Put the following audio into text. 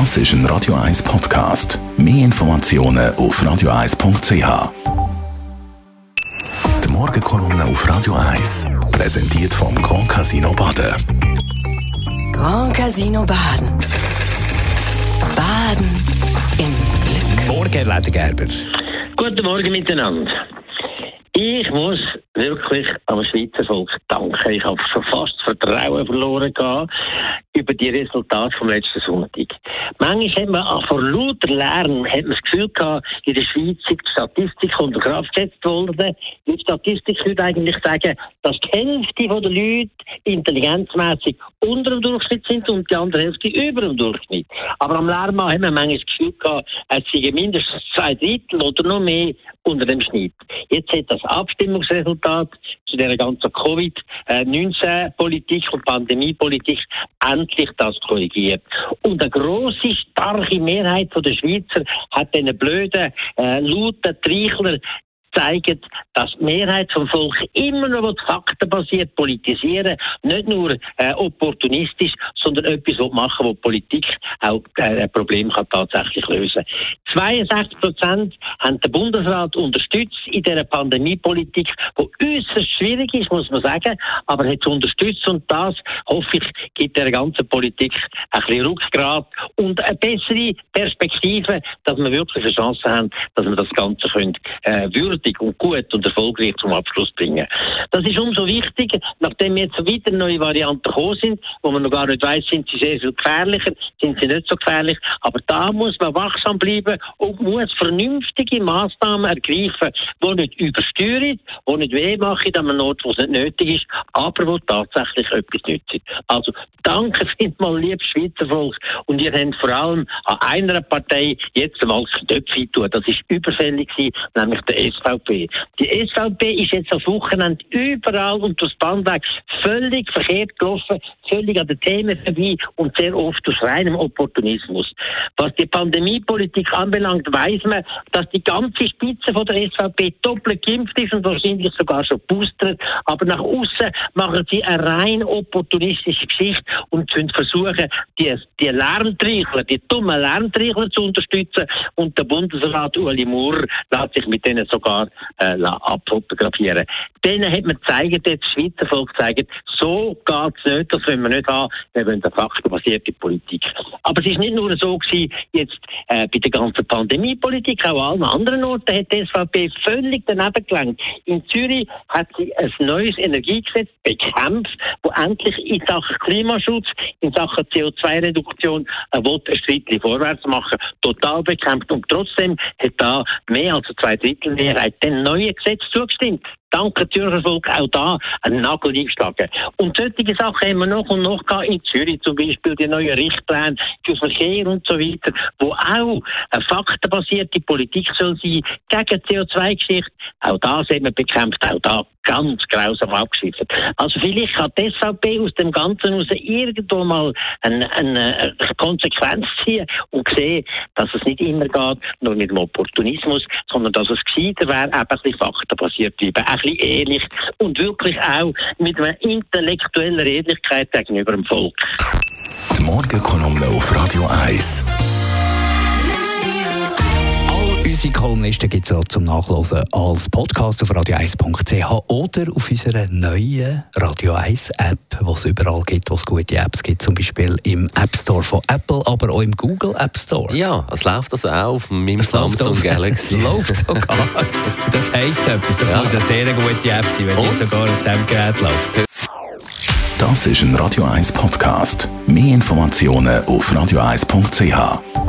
Das ist ein Radio 1 Podcast. Mehr Informationen auf radio1.ch. Die Morgenkolumne auf Radio 1 präsentiert vom Grand Casino Baden. Grand Casino Baden. Baden im Glück. Morgen, Herr Ledergerber. Guten Morgen miteinander. Ich muss wirklich am Schweizer Volk danken. Ich habe schon fast Vertrauen verloren über die Resultate vom letzten Sonntag. Manchmal hat man vor lauter Lärm hat man das Gefühl gehabt, in der Schweiz sei die Statistik unter Kraft gesetzt worden. Die Statistik würde eigentlich sagen, dass die Hälfte der Leute intelligenzmäßig unter dem Durchschnitt sind und die andere Hälfte über dem Durchschnitt. Aber am Lärm hat man manchmal das Gefühl gehabt, es seien mindestens zwei Drittel oder noch mehr unter dem Schnitt. Jetzt hat das Abstimmungsresultat zu der ganzen Covid-19-Politik und Pandemiepolitik endlich das korrigiert. Und eine große, starke Mehrheit der Schweizer hat diesen blöden, äh, lauten Treichler zeigen, dass die Mehrheit vom Volk immer noch faktenbasiert politisieren, nicht nur äh, opportunistisch, sondern etwas machen, wo Politik auch äh, ein Problem tatsächlich lösen. 62 Prozent haben den Bundesrat unterstützt in dieser Pandemiepolitik, die äußerst schwierig ist, muss man sagen, aber hat unterstützt und das, hoffe ich, gibt der ganzen Politik ein bisschen Rückgrat und eine bessere Perspektive, dass wir wirklich eine Chance haben, dass wir das Ganze können, äh, würdig und gut und erfolgreich zum Abschluss bringen. Das ist umso wichtiger, nachdem jetzt weiter neue Varianten gekommen sind, wo man noch gar nicht weiß, sind sie sehr viel gefährlicher, sind sie nicht so gefährlich, aber da muss man wachsam bleiben und muss vernünftige Maßnahmen ergreifen, die nicht übersteuern, die nicht weh machen an einem Ort, wo es nicht nötig ist, aber wo tatsächlich etwas nützt. Also danke vielmals, liebes Schweizer Volk, und ihr habt vor allem an einer Partei jetzt einmal das Knöpfchen tun. Das ist überfällig nämlich der SVP. Die SVP ist jetzt am Wochenende überall und das Band weg völlig verkehrt gelaufen, völlig an den Themen vorbei und sehr oft aus reinem Opportunismus. Was die Pandemiepolitik anbelangt, weiß man, dass die ganze Spitze von der SVP doppelt geimpft ist und wahrscheinlich sogar schon boostert, aber nach außen machen sie eine rein opportunistische Geschichte und versuchen, die, die Lärmtreichler, die dummen Lärmtreichler zu unterstützen und der Bundesrat Ueli Maurer lässt sich mit denen sogar äh, abfotografieren. Denen hat man gezeigt, das Schweizer Volk gezeigt, so geht es nicht, wollen wir nicht haben, wir wollen eine faktenbasierte Politik. Aber es ist nicht nur so gewesen, jetzt äh, bei der ganzen Pandemiepolitik, auch an allen anderen Orten hat die SVP völlig daneben gelangt. In Zürich hat sie ein neues Energiegesetz bekämpft, wo endlich in Sachen Klimaschutz, in Sachen CO2-Reduktion ein Schritt vorwärts machen, total bekämpft. Und trotzdem hat da mehr als zwei Drittel Mehrheit dem neuen Gesetz zugestimmt danke Zürcher Volk auch da einen Nagel eingeschlagen. Und solche Sachen haben wir noch und noch gehabt in Zürich, zum Beispiel die neuen Richtpläne für Verkehr und so weiter, wo auch eine faktenbasierte Politik soll sein gegen CO2-Geschichte. Auch das haben wir bekämpft, auch da ganz grausam abgeschifft. Also vielleicht kann die SVP aus dem Ganzen heraus irgendwo mal eine, eine Konsequenz ziehen und sehen, dass es nicht immer geht, nur mit dem Opportunismus, sondern dass es gescheiter wäre, eben ein bisschen faktenbasiert bleiben, bisschen ehrlich und wirklich auch mit einer intellektuellen Redlichkeit gegenüber dem Volk. Die Morgenkolumne auf Radio 1. Unsere Kolumnisten gibt es zum Nachlesen als Podcast auf radio1.ch oder auf unserer neuen Radio 1 App, die es überall gibt, wo es gute Apps gibt, zum Beispiel im App Store von Apple, aber auch im Google App Store. Ja, es läuft also auch auf meinem es Samsung auf, Galaxy. Es läuft sogar. Das heisst etwas. Das ja. muss eine sehr gute App sein, wenn Und? die sogar auf diesem Gerät läuft. Das ist ein Radio 1 Podcast. Mehr Informationen auf radio1.ch.